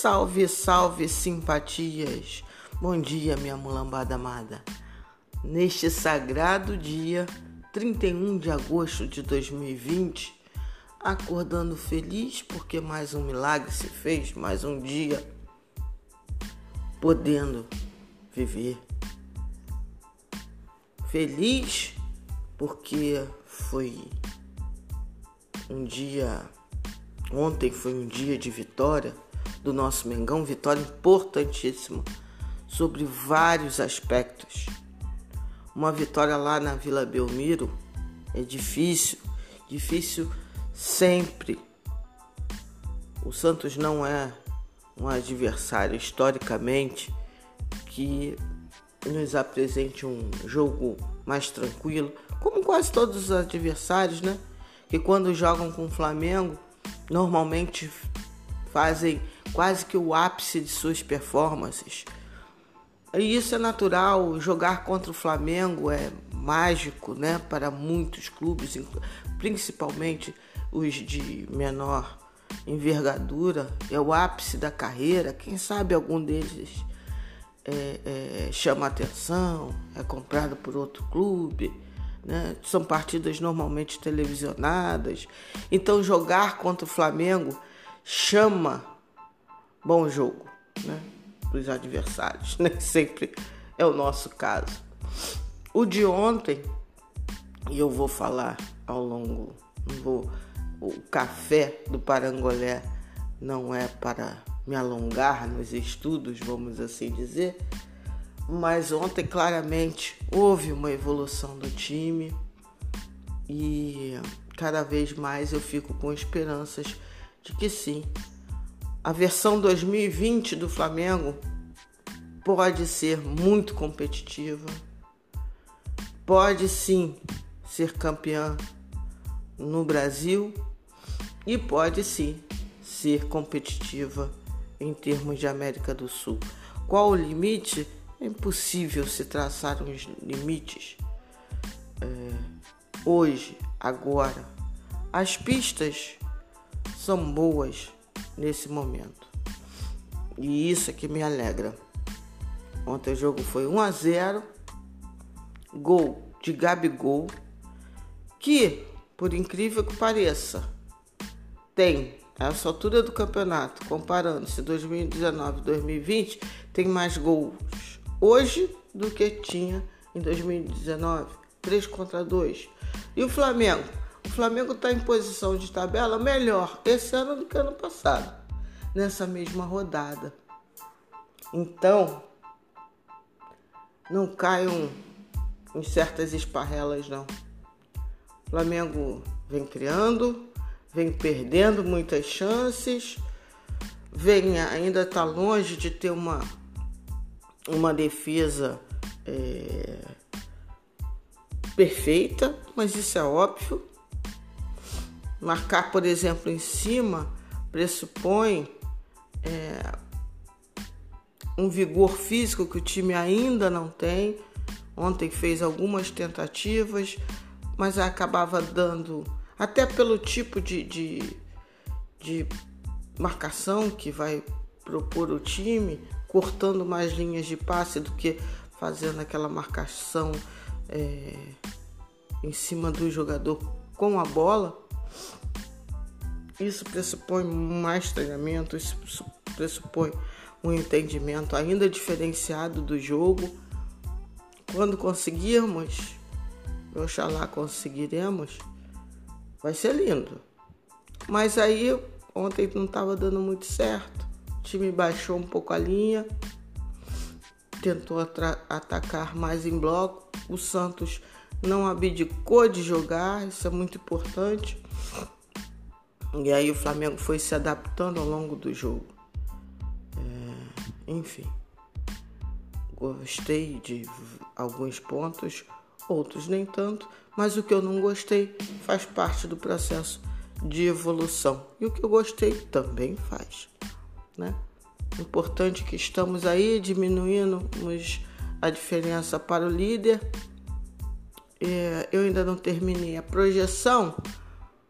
Salve, salve, simpatias! Bom dia, minha mulambada amada. Neste sagrado dia, 31 de agosto de 2020, acordando feliz porque mais um milagre se fez, mais um dia podendo viver. Feliz porque foi um dia, ontem foi um dia de vitória do nosso Mengão, vitória importantíssima sobre vários aspectos. Uma vitória lá na Vila Belmiro é difícil, difícil sempre. O Santos não é um adversário historicamente que nos apresente um jogo mais tranquilo, como quase todos os adversários, né? Que quando jogam com o Flamengo, normalmente fazem quase que o ápice de suas performances. E isso é natural, jogar contra o Flamengo é mágico, né, para muitos clubes, principalmente os de menor envergadura, é o ápice da carreira. Quem sabe algum deles é, é, chama atenção, é comprado por outro clube, né? são partidas normalmente televisionadas. Então, jogar contra o Flamengo chama bom jogo né? para os adversários. Nem sempre é o nosso caso. O de ontem, e eu vou falar ao longo, vou, o café do Parangolé não é para me alongar nos estudos, vamos assim dizer, mas ontem claramente houve uma evolução do time e cada vez mais eu fico com esperanças de que sim, a versão 2020 do Flamengo pode ser muito competitiva, pode sim ser campeã no Brasil e pode sim ser competitiva em termos de América do Sul. Qual o limite? É impossível se traçar uns limites é, hoje, agora. As pistas são boas, nesse momento. E isso é que me alegra. Ontem o jogo foi 1 a 0. Gol de Gabigol, que, por incrível que pareça, tem essa altura do campeonato, comparando-se 2019 e 2020, tem mais gols hoje do que tinha em 2019, 3 contra 2. E o Flamengo Flamengo está em posição de tabela melhor esse ano do que ano passado, nessa mesma rodada. Então, não caiam em certas esparrelas, não. O Flamengo vem criando, vem perdendo muitas chances, vem ainda está longe de ter uma, uma defesa é, perfeita, mas isso é óbvio. Marcar, por exemplo, em cima pressupõe é, um vigor físico que o time ainda não tem. Ontem fez algumas tentativas, mas acabava dando, até pelo tipo de, de, de marcação que vai propor o time, cortando mais linhas de passe do que fazendo aquela marcação é, em cima do jogador com a bola. Isso pressupõe mais treinamento, isso pressupõe um entendimento ainda diferenciado do jogo. Quando conseguirmos, oxalá conseguiremos, vai ser lindo. Mas aí ontem não estava dando muito certo. O time baixou um pouco a linha, tentou atacar mais em bloco. O Santos não abdicou de jogar, isso é muito importante. E aí o Flamengo foi se adaptando ao longo do jogo. É, enfim, gostei de alguns pontos, outros nem tanto, mas o que eu não gostei faz parte do processo de evolução. E o que eu gostei também faz, né? Importante que estamos aí diminuindo a diferença para o líder. É, eu ainda não terminei a projeção,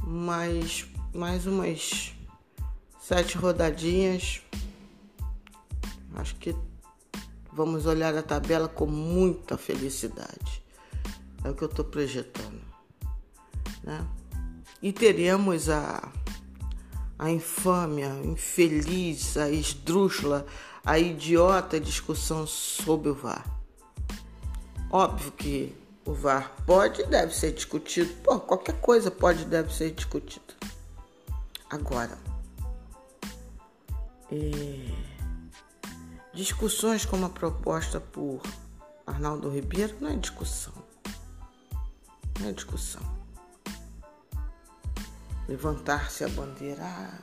mas mais umas sete rodadinhas Acho que vamos olhar a tabela com muita felicidade. É o que eu estou projetando. Né? E teremos a, a infâmia, a infeliz, a esdrúxula, a idiota discussão sobre o VAR. Óbvio que o VAR pode e deve ser discutido. Pô, qualquer coisa pode e deve ser discutida. Agora, é, discussões como a proposta por Arnaldo Ribeiro não é discussão. Não é discussão. Levantar-se a bandeira. Ah,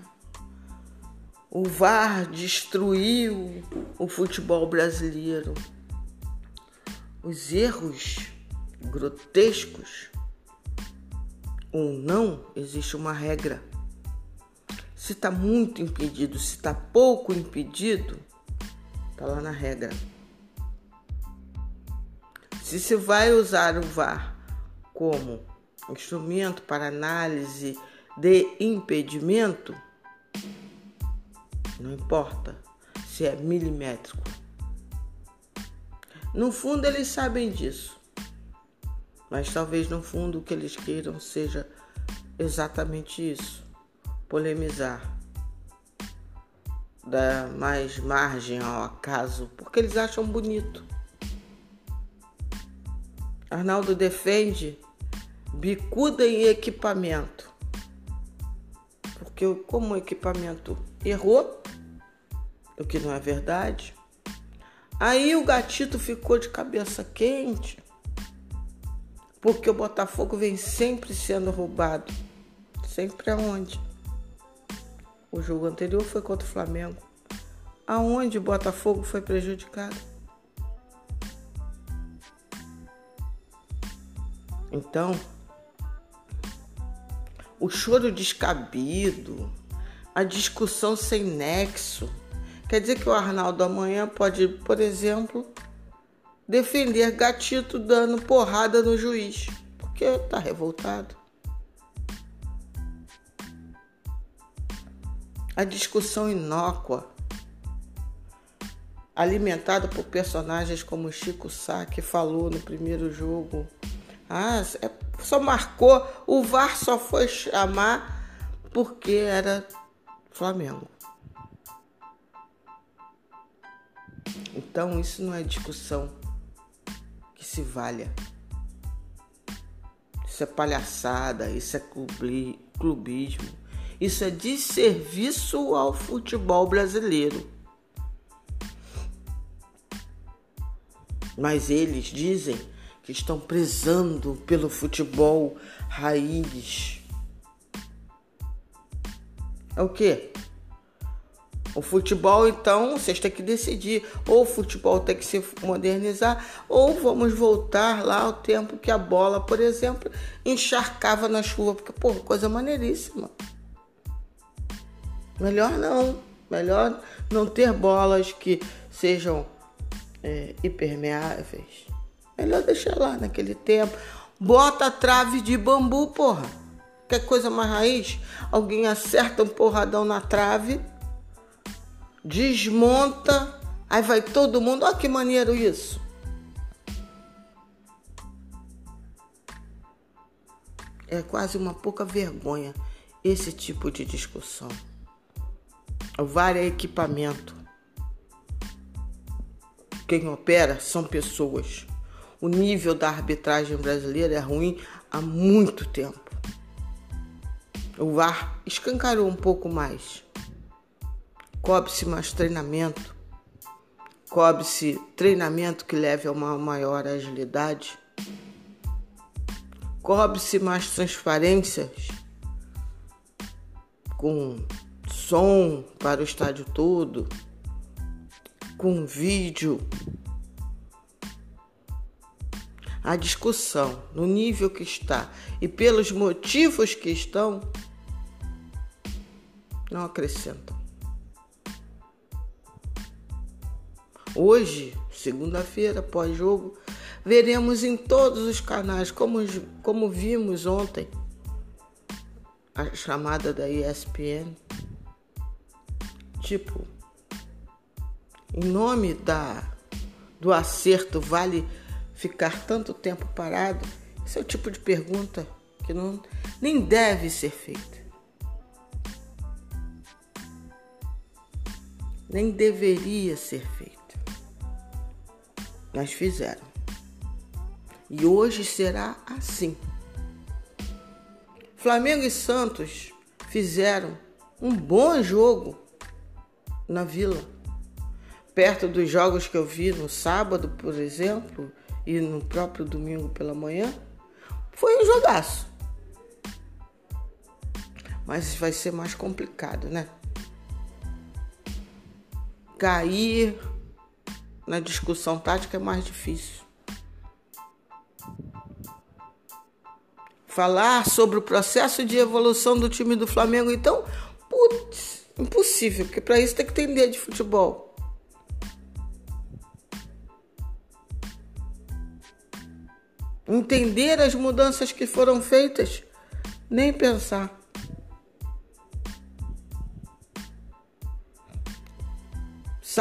o VAR destruiu o futebol brasileiro. Os erros grotescos ou não, existe uma regra. Se está muito impedido, se está pouco impedido, está lá na regra. Se se vai usar o VAR como instrumento para análise de impedimento, não importa se é milimétrico. No fundo, eles sabem disso. Mas talvez no fundo o que eles queiram seja exatamente isso: polemizar, dar mais margem ao acaso, porque eles acham bonito. Arnaldo defende bicuda em equipamento. Porque como o equipamento errou, o que não é verdade, aí o gatito ficou de cabeça quente porque o Botafogo vem sempre sendo roubado. Sempre aonde? O jogo anterior foi contra o Flamengo. Aonde o Botafogo foi prejudicado? Então, o choro descabido, a discussão sem nexo, quer dizer que o Arnaldo amanhã pode, por exemplo, defender gatito dando porrada no juiz, porque tá revoltado. A discussão inócua, alimentada por personagens como Chico Sá, que falou no primeiro jogo. Ah, é, só marcou, o VAR só foi chamar porque era Flamengo. Então isso não é discussão se valha. Isso é palhaçada, isso é clubismo, isso é desserviço ao futebol brasileiro. Mas eles dizem que estão prezando pelo futebol raiz. É o quê? O futebol, então, vocês têm que decidir. Ou o futebol tem que se modernizar, ou vamos voltar lá ao tempo que a bola, por exemplo, encharcava na chuva. Porque, pô, coisa maneiríssima. Melhor não. Melhor não ter bolas que sejam é, impermeáveis. Melhor deixar lá naquele tempo. Bota a trave de bambu, porra. Quer coisa mais raiz? Alguém acerta um porradão na trave desmonta, aí vai todo mundo. Olha que maneiro isso. É quase uma pouca vergonha esse tipo de discussão. O VAR é equipamento. Quem opera são pessoas. O nível da arbitragem brasileira é ruim há muito tempo. O VAR escancarou um pouco mais cobre-se mais treinamento, cobre-se treinamento que leve a uma maior agilidade, cobre-se mais transparências com som para o estádio todo, com vídeo. A discussão no nível que está e pelos motivos que estão não acrescentam. Hoje, segunda-feira, pós-jogo, veremos em todos os canais, como, como vimos ontem, a chamada da ESPN. Tipo, em nome da do acerto vale ficar tanto tempo parado? Esse é o tipo de pergunta que não, nem deve ser feita. Nem deveria ser feita. Mas fizeram. E hoje será assim. Flamengo e Santos fizeram um bom jogo na Vila perto dos jogos que eu vi no sábado, por exemplo, e no próprio domingo pela manhã, foi um jogaço. Mas vai ser mais complicado, né? Cair na discussão tática é mais difícil. Falar sobre o processo de evolução do time do Flamengo, então, putz, impossível, porque para isso tem que entender de futebol. entender as mudanças que foram feitas, nem pensar.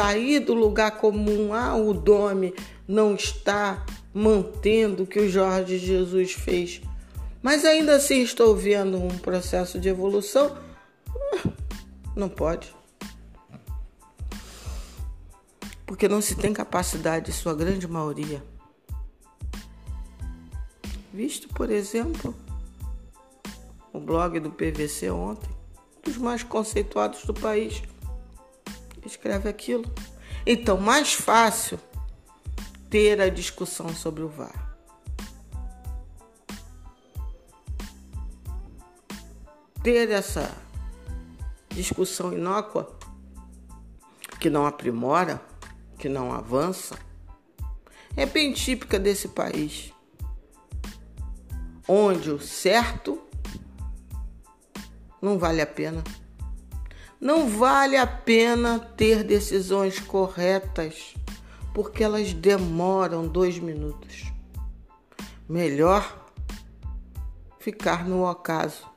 Sair do lugar comum, ah, o Dome não está mantendo o que o Jorge Jesus fez, mas ainda assim estou vendo um processo de evolução. Não pode. Porque não se tem capacidade, sua grande maioria visto, por exemplo, o blog do PVC ontem, um dos mais conceituados do país, escreve aquilo. Então, mais fácil ter a discussão sobre o VAR. Ter essa discussão inócua que não aprimora, que não avança, é bem típica desse país onde o certo não vale a pena. Não vale a pena ter decisões corretas, porque elas demoram dois minutos. Melhor ficar no ocaso.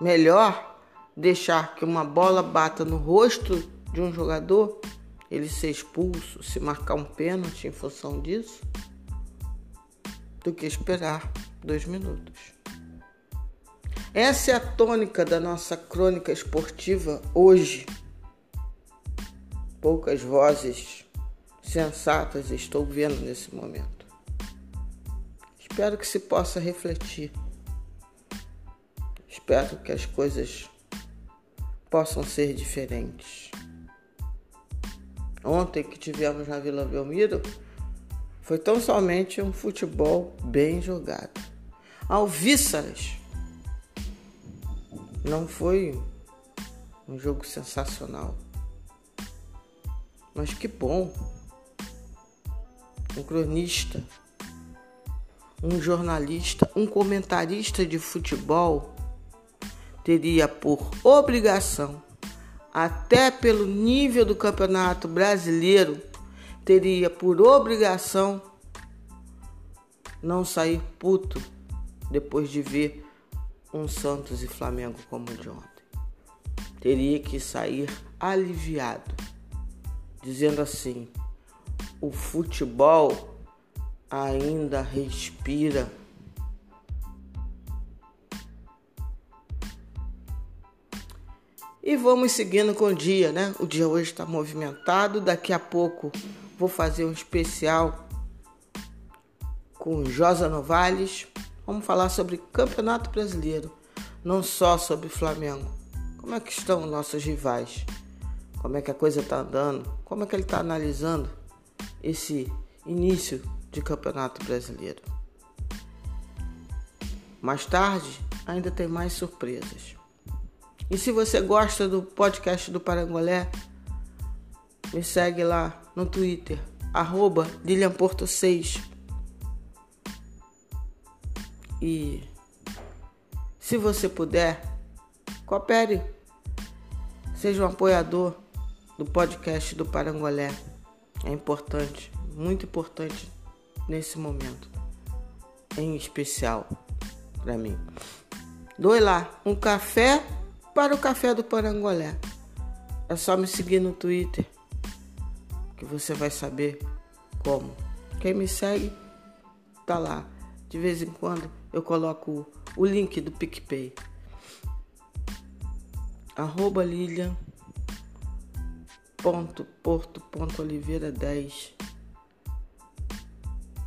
Melhor deixar que uma bola bata no rosto de um jogador, ele ser expulso, se marcar um pênalti em função disso do que esperar dois minutos. Essa é a tônica da nossa crônica esportiva hoje. Poucas vozes sensatas estou vendo nesse momento. Espero que se possa refletir. Espero que as coisas possam ser diferentes. Ontem que tivemos na Vila Belmiro, foi tão somente um futebol bem jogado. Alvíceras. Não foi um jogo sensacional. Mas que bom. Um cronista, um jornalista, um comentarista de futebol teria por obrigação, até pelo nível do campeonato brasileiro, teria por obrigação não sair puto depois de ver um Santos e Flamengo como o de ontem. Teria que sair aliviado, dizendo assim: o futebol ainda respira. E vamos seguindo com o dia, né? O dia hoje está movimentado. Daqui a pouco vou fazer um especial com Josa Novales. Vamos falar sobre Campeonato Brasileiro, não só sobre Flamengo. Como é que estão nossos rivais? Como é que a coisa está andando? Como é que ele está analisando esse início de Campeonato Brasileiro? Mais tarde, ainda tem mais surpresas. E se você gosta do podcast do Parangolé, me segue lá no Twitter, arroba Porto6. E se você puder, coopere, seja um apoiador do podcast do Parangolé. É importante, muito importante nesse momento, em especial para mim. Doe lá um café para o café do Parangolé. É só me seguir no Twitter você vai saber como. Quem me segue, tá lá. De vez em quando eu coloco o link do PicPay. Arroba Lilian ponto porto ponto oliveira 10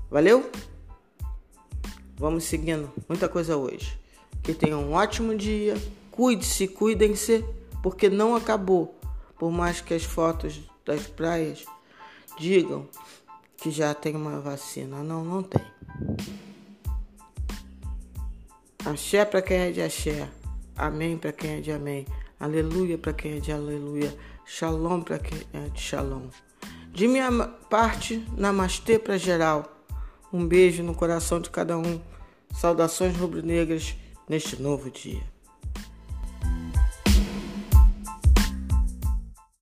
valeu? Vamos seguindo. Muita coisa hoje. Que tenham um ótimo dia. Cuide-se cuidem-se porque não acabou. Por mais que as fotos das praias digam que já tem uma vacina. Não não tem axé para quem é de axé amém para quem é de amém aleluia para quem é de aleluia Shalom para quem é de Shalom. De minha parte, namastê para geral. Um beijo no coração de cada um. Saudações rubro-negras neste novo dia.